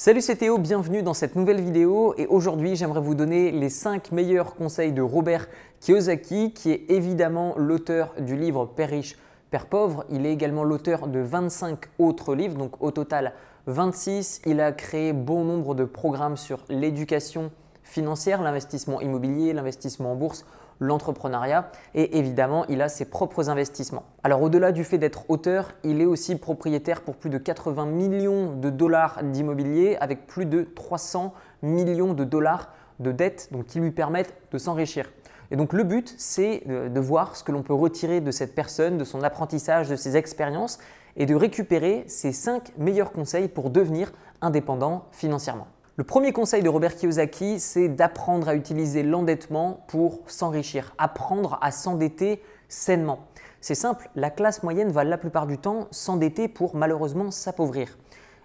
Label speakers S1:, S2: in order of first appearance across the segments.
S1: Salut c'est Théo, bienvenue dans cette nouvelle vidéo et aujourd'hui j'aimerais vous donner les 5 meilleurs conseils de Robert Kiyosaki qui est évidemment l'auteur du livre Père riche, Père pauvre. Il est également l'auteur de 25 autres livres, donc au total 26. Il a créé bon nombre de programmes sur l'éducation financière, l'investissement immobilier, l'investissement en bourse, l'entrepreneuriat et évidemment il a ses propres investissements. Alors au-delà du fait d'être auteur, il est aussi propriétaire pour plus de 80 millions de dollars d'immobilier avec plus de 300 millions de dollars de dettes donc qui lui permettent de s'enrichir. Et donc le but, c'est de voir ce que l'on peut retirer de cette personne, de son apprentissage, de ses expériences, et de récupérer ses 5 meilleurs conseils pour devenir indépendant financièrement. Le premier conseil de Robert Kiyosaki, c'est d'apprendre à utiliser l'endettement pour s'enrichir, apprendre à s'endetter sainement. C'est simple, la classe moyenne va la plupart du temps s'endetter pour malheureusement s'appauvrir.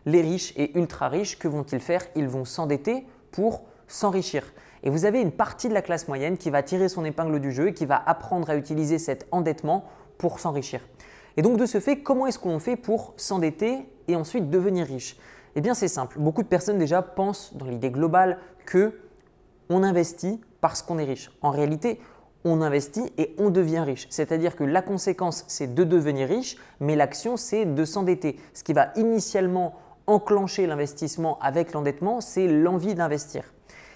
S1: Les riches et ultra riches, que vont-ils faire? Ils vont s'endetter pour s'enrichir. Et vous avez une partie de la classe moyenne qui va tirer son épingle du jeu et qui va apprendre à utiliser cet endettement pour s'enrichir. Et donc de ce fait, comment est-ce qu'on fait pour s'endetter et ensuite devenir riche? Eh bien, c'est simple. Beaucoup de personnes déjà pensent dans l'idée globale que on investit parce qu'on est riche. En réalité, on investit et on devient riche. C'est-à-dire que la conséquence, c'est de devenir riche, mais l'action, c'est de s'endetter. Ce qui va initialement enclencher l'investissement avec l'endettement, c'est l'envie d'investir.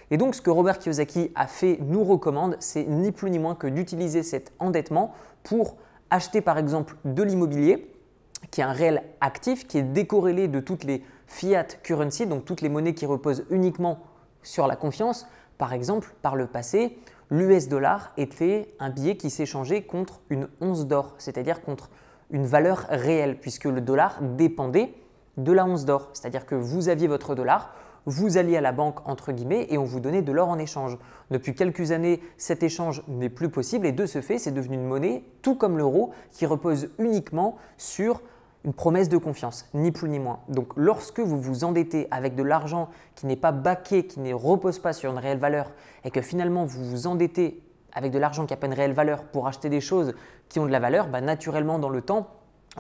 S1: Et donc, ce que Robert Kiyosaki a fait, nous recommande, c'est ni plus ni moins que d'utiliser cet endettement pour acheter par exemple de l'immobilier, qui est un réel actif, qui est décorrélé de toutes les fiat currency, donc toutes les monnaies qui reposent uniquement sur la confiance. Par exemple, par le passé, l'US dollar était un billet qui s'échangeait contre une once d'or, c'est-à-dire contre une valeur réelle, puisque le dollar dépendait de la once d'or. C'est-à-dire que vous aviez votre dollar, vous alliez à la banque entre guillemets et on vous donnait de l'or en échange. Depuis quelques années, cet échange n'est plus possible et de ce fait, c'est devenu une monnaie, tout comme l'euro, qui repose uniquement sur une promesse de confiance, ni plus ni moins. Donc lorsque vous vous endettez avec de l'argent qui n'est pas baqué, qui ne repose pas sur une réelle valeur, et que finalement vous vous endettez avec de l'argent qui n'a pas une réelle valeur pour acheter des choses qui ont de la valeur, bah, naturellement dans le temps,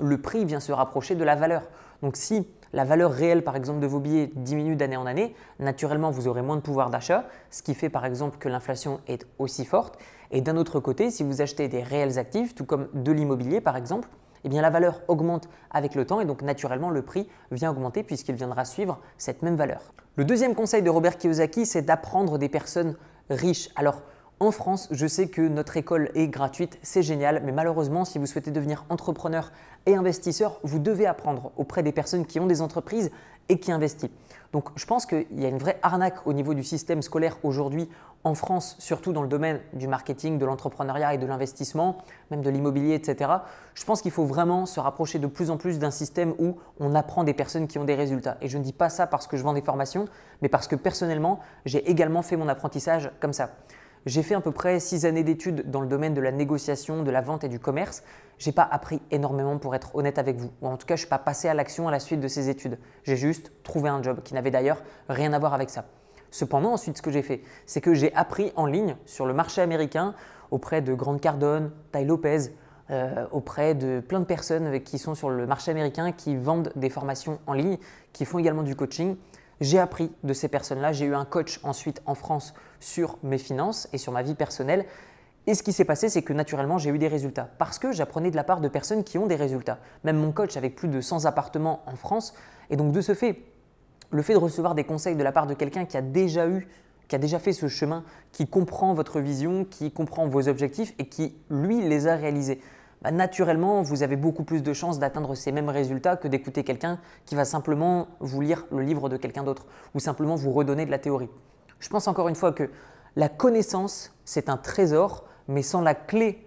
S1: le prix vient se rapprocher de la valeur. Donc si la valeur réelle par exemple de vos billets diminue d'année en année, naturellement vous aurez moins de pouvoir d'achat, ce qui fait par exemple que l'inflation est aussi forte. Et d'un autre côté, si vous achetez des réels actifs, tout comme de l'immobilier par exemple, eh bien la valeur augmente avec le temps et donc naturellement le prix vient augmenter puisqu'il viendra suivre cette même valeur. Le deuxième conseil de Robert Kiyosaki, c'est d'apprendre des personnes riches. Alors en France, je sais que notre école est gratuite, c'est génial, mais malheureusement, si vous souhaitez devenir entrepreneur et investisseur, vous devez apprendre auprès des personnes qui ont des entreprises et qui investissent. Donc je pense qu'il y a une vraie arnaque au niveau du système scolaire aujourd'hui en France, surtout dans le domaine du marketing, de l'entrepreneuriat et de l'investissement, même de l'immobilier, etc. Je pense qu'il faut vraiment se rapprocher de plus en plus d'un système où on apprend des personnes qui ont des résultats. Et je ne dis pas ça parce que je vends des formations, mais parce que personnellement, j'ai également fait mon apprentissage comme ça. J'ai fait à peu près six années d'études dans le domaine de la négociation, de la vente et du commerce. Je n'ai pas appris énormément pour être honnête avec vous. Ou en tout cas, je suis pas passé à l'action à la suite de ces études. J'ai juste trouvé un job qui n'avait d'ailleurs rien à voir avec ça. Cependant, ensuite, ce que j'ai fait, c'est que j'ai appris en ligne sur le marché américain auprès de Grant Cardone, Ty Lopez, euh, auprès de plein de personnes qui sont sur le marché américain, qui vendent des formations en ligne, qui font également du coaching. J'ai appris de ces personnes-là. J'ai eu un coach ensuite en France sur mes finances et sur ma vie personnelle. Et ce qui s'est passé, c'est que naturellement, j'ai eu des résultats parce que j'apprenais de la part de personnes qui ont des résultats. Même mon coach avec plus de 100 appartements en France. Et donc, de ce fait, le fait de recevoir des conseils de la part de quelqu'un qui a déjà eu, qui a déjà fait ce chemin, qui comprend votre vision, qui comprend vos objectifs et qui, lui, les a réalisés, bah, naturellement, vous avez beaucoup plus de chances d'atteindre ces mêmes résultats que d'écouter quelqu'un qui va simplement vous lire le livre de quelqu'un d'autre ou simplement vous redonner de la théorie. Je pense encore une fois que la connaissance, c'est un trésor, mais sans la clé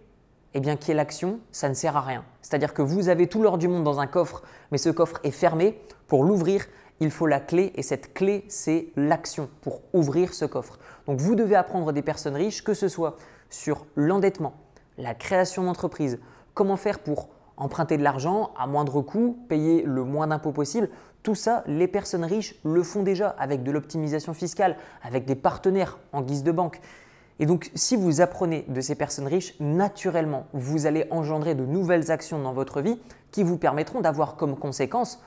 S1: eh bien, qui est l'action, ça ne sert à rien. C'est-à-dire que vous avez tout l'or du monde dans un coffre, mais ce coffre est fermé. Pour l'ouvrir, il faut la clé et cette clé, c'est l'action pour ouvrir ce coffre. Donc vous devez apprendre des personnes riches, que ce soit sur l'endettement, la création d'entreprise, comment faire pour emprunter de l'argent à moindre coût, payer le moins d'impôts possible. Tout ça, les personnes riches le font déjà avec de l'optimisation fiscale, avec des partenaires en guise de banque. Et donc, si vous apprenez de ces personnes riches, naturellement, vous allez engendrer de nouvelles actions dans votre vie qui vous permettront d'avoir comme conséquence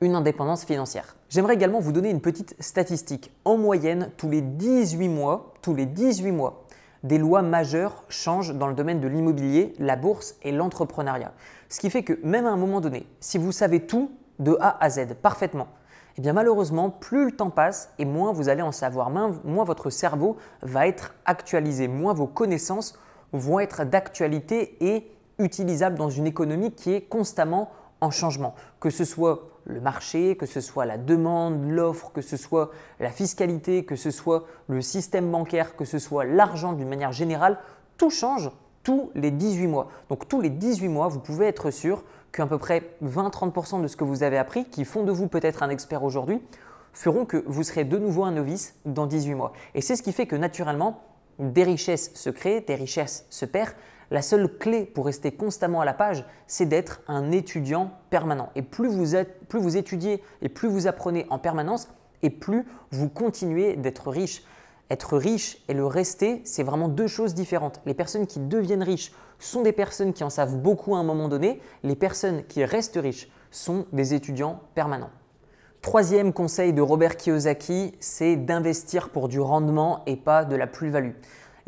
S1: une indépendance financière. J'aimerais également vous donner une petite statistique. En moyenne, tous les 18 mois, tous les 18 mois, des lois majeures changent dans le domaine de l'immobilier, la bourse et l'entrepreneuriat. Ce qui fait que même à un moment donné, si vous savez tout de A à Z parfaitement, eh bien malheureusement, plus le temps passe et moins vous allez en savoir, moins votre cerveau va être actualisé, moins vos connaissances vont être d'actualité et utilisables dans une économie qui est constamment en changement, que ce soit le marché, que ce soit la demande, l'offre, que ce soit la fiscalité, que ce soit le système bancaire, que ce soit l'argent d'une manière générale, tout change tous les 18 mois. Donc tous les 18 mois, vous pouvez être sûr qu'à peu près 20-30% de ce que vous avez appris, qui font de vous peut-être un expert aujourd'hui, feront que vous serez de nouveau un novice dans 18 mois. Et c'est ce qui fait que naturellement, des richesses se créent, des richesses se perdent, la seule clé pour rester constamment à la page, c'est d'être un étudiant permanent. Et plus vous, êtes, plus vous étudiez et plus vous apprenez en permanence, et plus vous continuez d'être riche. Être riche et le rester, c'est vraiment deux choses différentes. Les personnes qui deviennent riches sont des personnes qui en savent beaucoup à un moment donné. Les personnes qui restent riches sont des étudiants permanents. Troisième conseil de Robert Kiyosaki, c'est d'investir pour du rendement et pas de la plus-value.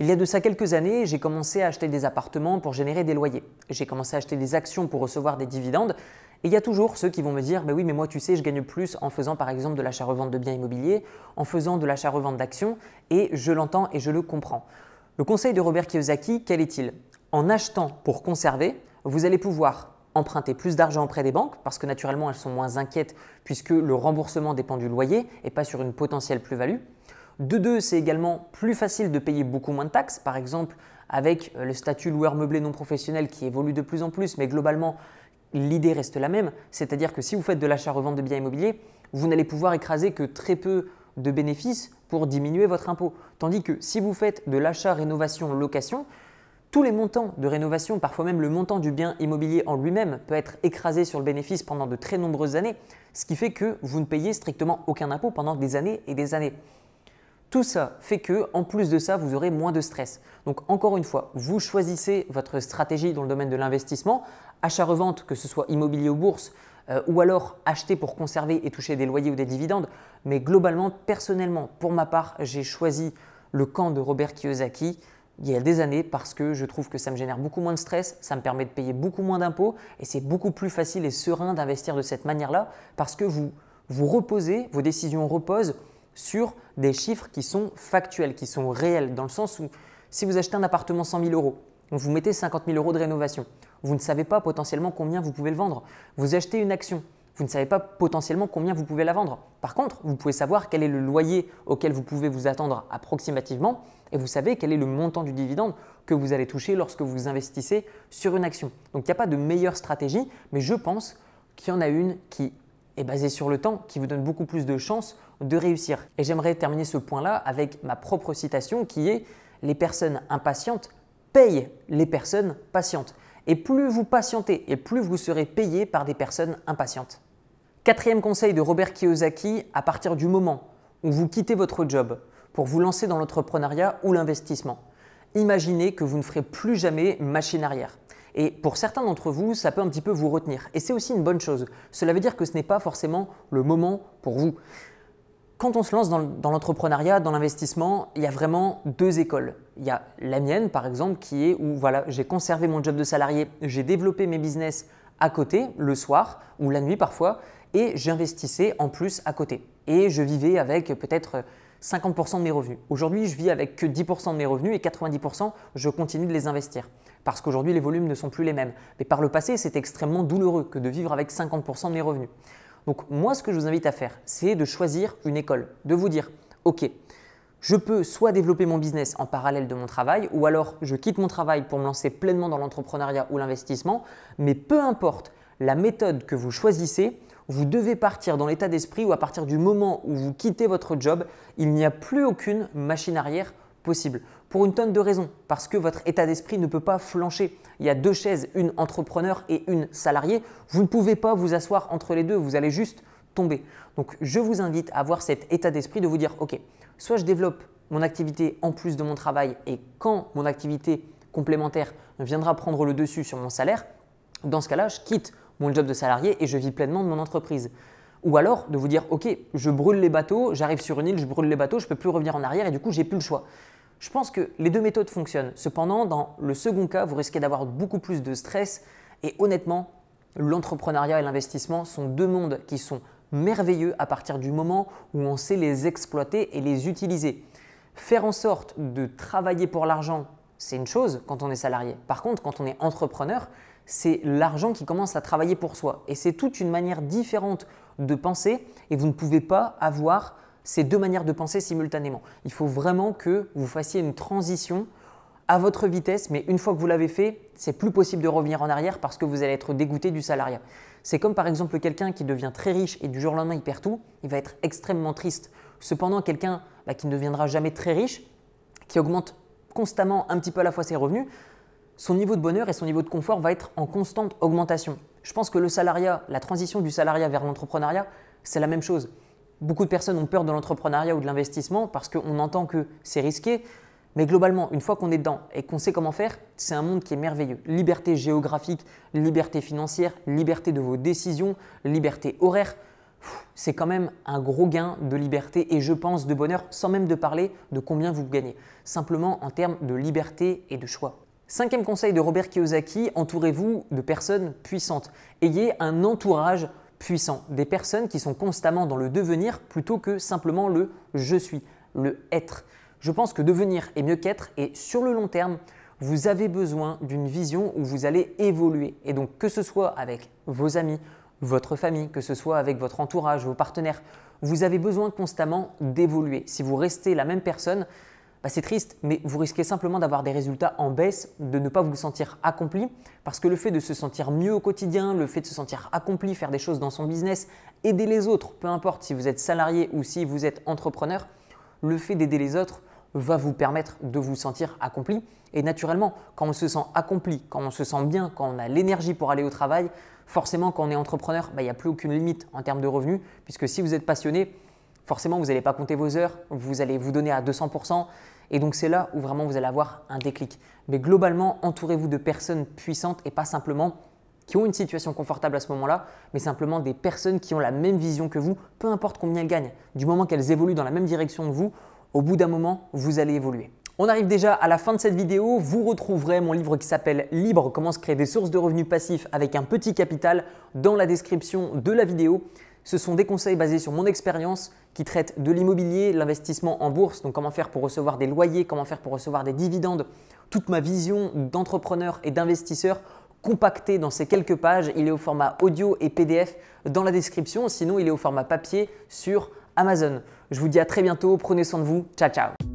S1: Il y a de ça quelques années, j'ai commencé à acheter des appartements pour générer des loyers. J'ai commencé à acheter des actions pour recevoir des dividendes. Et il y a toujours ceux qui vont me dire, mais oui, mais moi tu sais, je gagne plus en faisant par exemple de l'achat-revente de biens immobiliers, en faisant de l'achat-revente d'actions, et je l'entends et je le comprends. Le conseil de Robert Kiyosaki, quel est-il? En achetant pour conserver, vous allez pouvoir emprunter plus d'argent auprès des banques, parce que naturellement elles sont moins inquiètes puisque le remboursement dépend du loyer et pas sur une potentielle plus-value. De deux, c'est également plus facile de payer beaucoup moins de taxes. Par exemple, avec euh, le statut loueur meublé non professionnel qui évolue de plus en plus, mais globalement, l'idée reste la même. C'est-à-dire que si vous faites de l'achat-revente de biens immobiliers, vous n'allez pouvoir écraser que très peu de bénéfices pour diminuer votre impôt. Tandis que si vous faites de l'achat, rénovation, location, tous les montants de rénovation, parfois même le montant du bien immobilier en lui-même, peut être écrasé sur le bénéfice pendant de très nombreuses années, ce qui fait que vous ne payez strictement aucun impôt pendant des années et des années. Tout ça fait que, en plus de ça, vous aurez moins de stress. Donc, encore une fois, vous choisissez votre stratégie dans le domaine de l'investissement, achat-revente, que ce soit immobilier ou bourse, euh, ou alors acheter pour conserver et toucher des loyers ou des dividendes. Mais globalement, personnellement, pour ma part, j'ai choisi le camp de Robert Kiyosaki il y a des années parce que je trouve que ça me génère beaucoup moins de stress, ça me permet de payer beaucoup moins d'impôts et c'est beaucoup plus facile et serein d'investir de cette manière-là parce que vous vous reposez, vos décisions reposent sur des chiffres qui sont factuels, qui sont réels, dans le sens où si vous achetez un appartement 100 000 euros, vous mettez 50 000 euros de rénovation, vous ne savez pas potentiellement combien vous pouvez le vendre. Vous achetez une action, vous ne savez pas potentiellement combien vous pouvez la vendre. Par contre, vous pouvez savoir quel est le loyer auquel vous pouvez vous attendre approximativement et vous savez quel est le montant du dividende que vous allez toucher lorsque vous investissez sur une action. Donc il n'y a pas de meilleure stratégie, mais je pense qu'il y en a une qui est basée sur le temps, qui vous donne beaucoup plus de chances de réussir. Et j'aimerais terminer ce point-là avec ma propre citation qui est Les personnes impatientes payent les personnes patientes. Et plus vous patientez et plus vous serez payé par des personnes impatientes. Quatrième conseil de Robert Kiyosaki, à partir du moment où vous quittez votre job pour vous lancer dans l'entrepreneuriat ou l'investissement, imaginez que vous ne ferez plus jamais machine arrière. Et pour certains d'entre vous, ça peut un petit peu vous retenir. Et c'est aussi une bonne chose. Cela veut dire que ce n'est pas forcément le moment pour vous. Quand on se lance dans, l'entrepreneuriat, dans l'investissement, il y a vraiment deux écoles. Il y a la mienne, par exemple, qui est où voilà, j'ai conservé mon job de salarié, j'ai développé mes business à côté, le soir ou la nuit parfois, et j'investissais en plus à côté. Et je vivais avec peut-être 50% de mes revenus. Aujourd'hui, je vis avec que 10% de mes revenus et 90%, je continue de les investir. Parce qu'aujourd'hui, les volumes ne sont plus les mêmes. Mais par le passé, c'est extrêmement douloureux que de vivre avec 50% de mes revenus. Donc moi, ce que je vous invite à faire, c'est de choisir une école, de vous dire, OK, je peux soit développer mon business en parallèle de mon travail, ou alors je quitte mon travail pour me lancer pleinement dans l'entrepreneuriat ou l'investissement, mais peu importe la méthode que vous choisissez, vous devez partir dans l'état d'esprit où à partir du moment où vous quittez votre job, il n'y a plus aucune machine arrière possible. Pour une tonne de raisons. Parce que votre état d'esprit ne peut pas flancher. Il y a deux chaises, une entrepreneur et une salariée. Vous ne pouvez pas vous asseoir entre les deux, vous allez juste tomber. Donc je vous invite à avoir cet état d'esprit de vous dire, OK, soit je développe mon activité en plus de mon travail et quand mon activité complémentaire viendra prendre le dessus sur mon salaire, dans ce cas-là, je quitte mon job de salarié et je vis pleinement de mon entreprise. Ou alors de vous dire, ok, je brûle les bateaux, j'arrive sur une île, je brûle les bateaux, je ne peux plus revenir en arrière et du coup, j'ai plus le choix. Je pense que les deux méthodes fonctionnent. Cependant, dans le second cas, vous risquez d'avoir beaucoup plus de stress et honnêtement, l'entrepreneuriat et l'investissement sont deux mondes qui sont merveilleux à partir du moment où on sait les exploiter et les utiliser. Faire en sorte de travailler pour l'argent, c'est une chose quand on est salarié. Par contre, quand on est entrepreneur, c'est l'argent qui commence à travailler pour soi. Et c'est toute une manière différente de penser et vous ne pouvez pas avoir ces deux manières de penser simultanément. Il faut vraiment que vous fassiez une transition à votre vitesse, mais une fois que vous l'avez fait, c'est plus possible de revenir en arrière parce que vous allez être dégoûté du salariat. C'est comme par exemple quelqu'un qui devient très riche et du jour au lendemain il perd tout, il va être extrêmement triste. Cependant, quelqu'un bah, qui ne deviendra jamais très riche, qui augmente constamment un petit peu à la fois ses revenus, son niveau de bonheur et son niveau de confort va être en constante augmentation. Je pense que le salariat, la transition du salariat vers l'entrepreneuriat, c'est la même chose. Beaucoup de personnes ont peur de l'entrepreneuriat ou de l'investissement parce qu'on entend que c'est risqué, mais globalement, une fois qu'on est dedans et qu'on sait comment faire, c'est un monde qui est merveilleux. Liberté géographique, liberté financière, liberté de vos décisions, liberté horaire. C'est quand même un gros gain de liberté et je pense de bonheur sans même de parler de combien vous gagnez. Simplement en termes de liberté et de choix. Cinquième conseil de Robert Kiyosaki, entourez-vous de personnes puissantes. Ayez un entourage puissant, des personnes qui sont constamment dans le devenir plutôt que simplement le je suis, le être je pense que devenir est mieux qu'être et sur le long terme, vous avez besoin d'une vision où vous allez évoluer. Et donc que ce soit avec vos amis, votre famille, que ce soit avec votre entourage, vos partenaires, vous avez besoin constamment d'évoluer. Si vous restez la même personne, bah, c'est triste, mais vous risquez simplement d'avoir des résultats en baisse, de ne pas vous sentir accompli, parce que le fait de se sentir mieux au quotidien, le fait de se sentir accompli, faire des choses dans son business, aider les autres, peu importe si vous êtes salarié ou si vous êtes entrepreneur, le fait d'aider les autres, va vous permettre de vous sentir accompli. Et naturellement, quand on se sent accompli, quand on se sent bien, quand on a l'énergie pour aller au travail, forcément, quand on est entrepreneur, bah, il n'y a plus aucune limite en termes de revenus, puisque si vous êtes passionné, forcément, vous n'allez pas compter vos heures, vous allez vous donner à 200%. Et donc, c'est là où vraiment vous allez avoir un déclic. Mais globalement, entourez-vous de personnes puissantes et pas simplement qui ont une situation confortable à ce moment-là, mais simplement des personnes qui ont la même vision que vous, peu importe combien elles gagnent. Du moment qu'elles évoluent dans la même direction que vous, au bout d'un moment, vous allez évoluer. On arrive déjà à la fin de cette vidéo. Vous retrouverez mon livre qui s'appelle Libre, comment se créer des sources de revenus passifs avec un petit capital dans la description de la vidéo. Ce sont des conseils basés sur mon expérience qui traitent de l'immobilier, l'investissement en bourse, donc comment faire pour recevoir des loyers, comment faire pour recevoir des dividendes, toute ma vision d'entrepreneur et d'investisseur compactée dans ces quelques pages. Il est au format audio et PDF dans la description, sinon il est au format papier sur Amazon. Je vous dis à très bientôt, prenez soin de vous, ciao ciao